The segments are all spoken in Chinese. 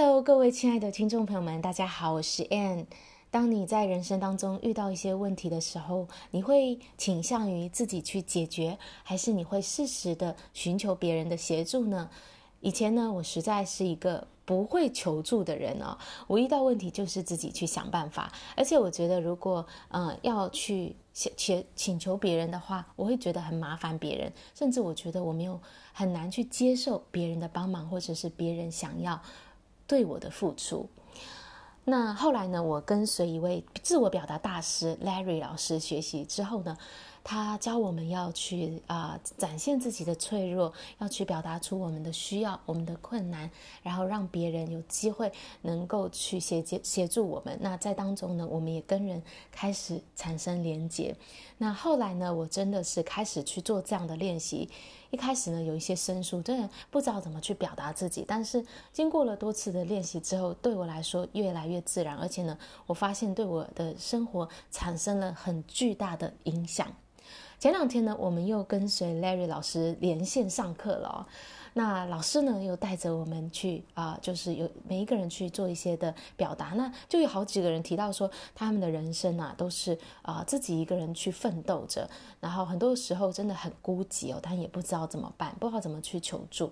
Hello，各位亲爱的听众朋友们，大家好，我是 Ann。当你在人生当中遇到一些问题的时候，你会倾向于自己去解决，还是你会适时的寻求别人的协助呢？以前呢，我实在是一个不会求助的人哦。我遇到问题就是自己去想办法，而且我觉得如果呃要去请请求别人的话，我会觉得很麻烦别人，甚至我觉得我没有很难去接受别人的帮忙，或者是别人想要。对我的付出，那后来呢，我跟随一位自我表达大师 Larry 老师学习之后呢，他教我们要去啊、展现自己的脆弱，要去表达出我们的需要、我们的困难，然后让别人有机会能够去协协协助我们。那在当中呢，我们也跟人开始产生连结。那后来呢，我真的是开始去做这样的练习。一开始呢，有一些生疏，真的不知道怎么去表达自己。但是经过了多次的练习之后，对我来说越来越自然，而且呢，我发现对我的生活产生了很巨大的影响。前两天呢，我们又跟随 Larry 老师连线上课了哦。那老师呢，又带着我们去啊、就是有每一个人去做一些的表达。那就有好几个人提到说，他们的人生啊，都是啊、自己一个人去奋斗着，然后很多时候真的很孤寂哦，但也不知道怎么办，不知道怎么去求助。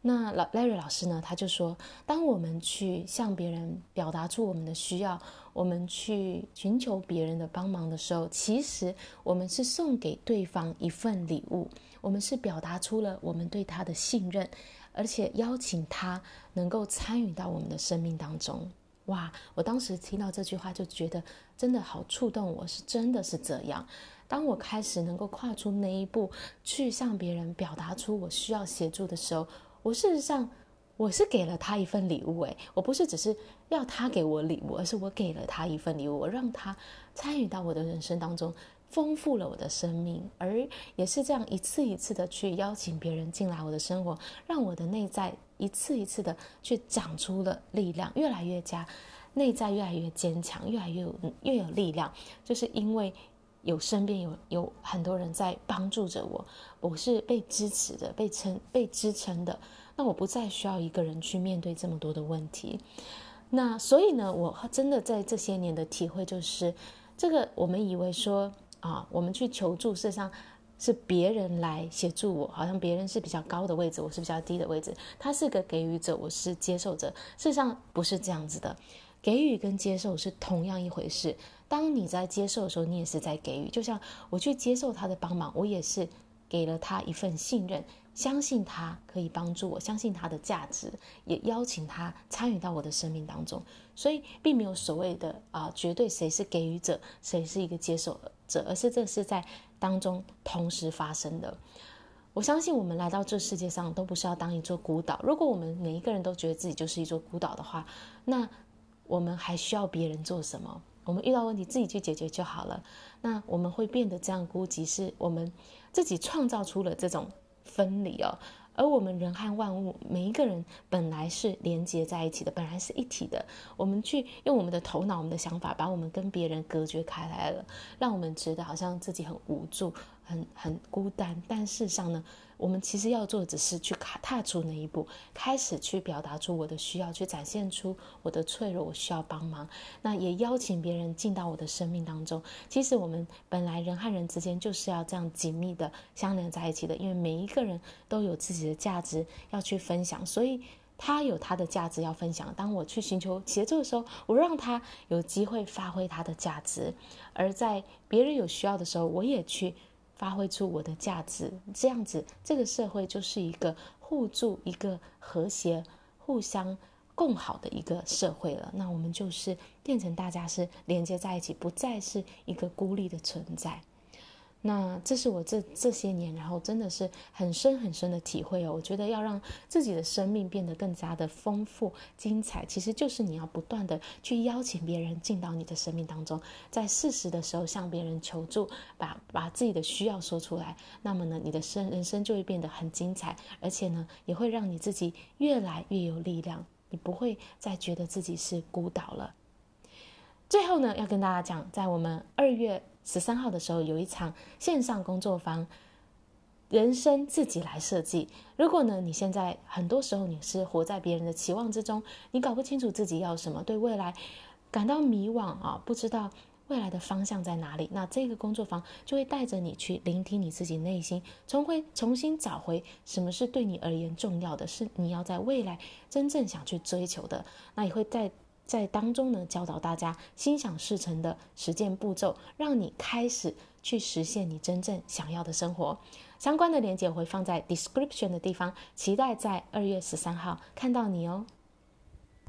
那老 Larry 老师呢，他就说，当我们去向别人表达出我们的需要，我们去寻求别人的帮忙的时候，其实我们是送给对方一份礼物。我们是表达出了我们对他的信任，而且邀请他能够参与到我们的生命当中。哇！我当时听到这句话就觉得真的好触动我，是真的是这样。当我开始能够跨出那一步，去向别人表达出我需要协助的时候，我事实上我是给了他一份礼物。诶，我不是只是要他给我礼物，而是我给了他一份礼物，我让他参与到我的人生当中。丰富了我的生命，而也是这样一次一次的去邀请别人进来我的生活，让我的内在一次一次的去长出了力量，越来越加，内在越来越坚强，越来越有越有力量，就是因为有身边有有很多人在帮助着我，我是被支持的，被撑被支撑的，那我不再需要一个人去面对这么多的问题，那所以呢，我真的在这些年的体会就是，这个我们以为说。啊，我们去求助，事实上是别人来协助我，好像别人是比较高的位置，我是比较低的位置。他是个给予者，我是接受者。事实上不是这样子的，给予跟接受是同样一回事。当你在接受的时候，你也是在给予。就像我去接受他的帮忙，我也是给了他一份信任。相信他可以帮助我，相信他的价值，也邀请他参与到我的生命当中。所以，并没有所谓的啊、绝对谁是给予者，谁是一个接受者，而是这是在当中同时发生的。我相信，我们来到这世界上，都不是要当一座孤岛。如果我们每一个人都觉得自己就是一座孤岛的话，那我们还需要别人做什么？我们遇到问题自己去解决就好了。那我们会变得这样孤寂，是我们自己创造出了这种。分离哦，而我们人和万物，每一个人本来是连接在一起的，本来是一体的。我们去用我们的头脑、我们的想法，把我们跟别人隔绝开来了，让我们觉得好像自己很无助、很很孤单。但事实上呢，我们其实要做的只是去踏踏出那一步，开始去表达出我的需要，去展现出我的脆弱，我需要帮忙。那也邀请别人进到我的生命当中。其实我们本来人和人之间就是要这样紧密的相连在一起的，因为每一个人都有自己的价值要去分享，所以他有他的价值要分享。当我去寻求协助的时候，我让他有机会发挥他的价值；而在别人有需要的时候，我也去。发挥出我的价值，这样子，这个社会就是一个互助、一个和谐、互相共好的一个社会了。那我们就是变成大家是连接在一起，不再是一个孤立的存在。那这是我这这些年，然后真的是很深很深的体会哦。我觉得要让自己的生命变得更加的丰富精彩，其实就是你要不断的去邀请别人进到你的生命当中，在适时的时候向别人求助，把把自己的需要说出来。那么呢，你的生人生就会变得很精彩，而且呢，也会让你自己越来越有力量。你不会再觉得自己是孤岛了。最后呢，要跟大家讲，在我们二月十三号的时候，有一场线上工作坊，人生自己来设计。如果呢，你现在很多时候你是活在别人的期望之中，你搞不清楚自己要什么，对未来感到迷惘啊，不知道未来的方向在哪里，那这个工作坊就会带着你去聆听你自己内心，重回重新找回什么是对你而言重要的，是你要在未来真正想去追求的。那也会在在当中呢，教导大家心想事成的实践步骤，让你开始去实现你真正想要的生活。相关的链接我会放在 description 的地方，期待在二月十三号看到你哦。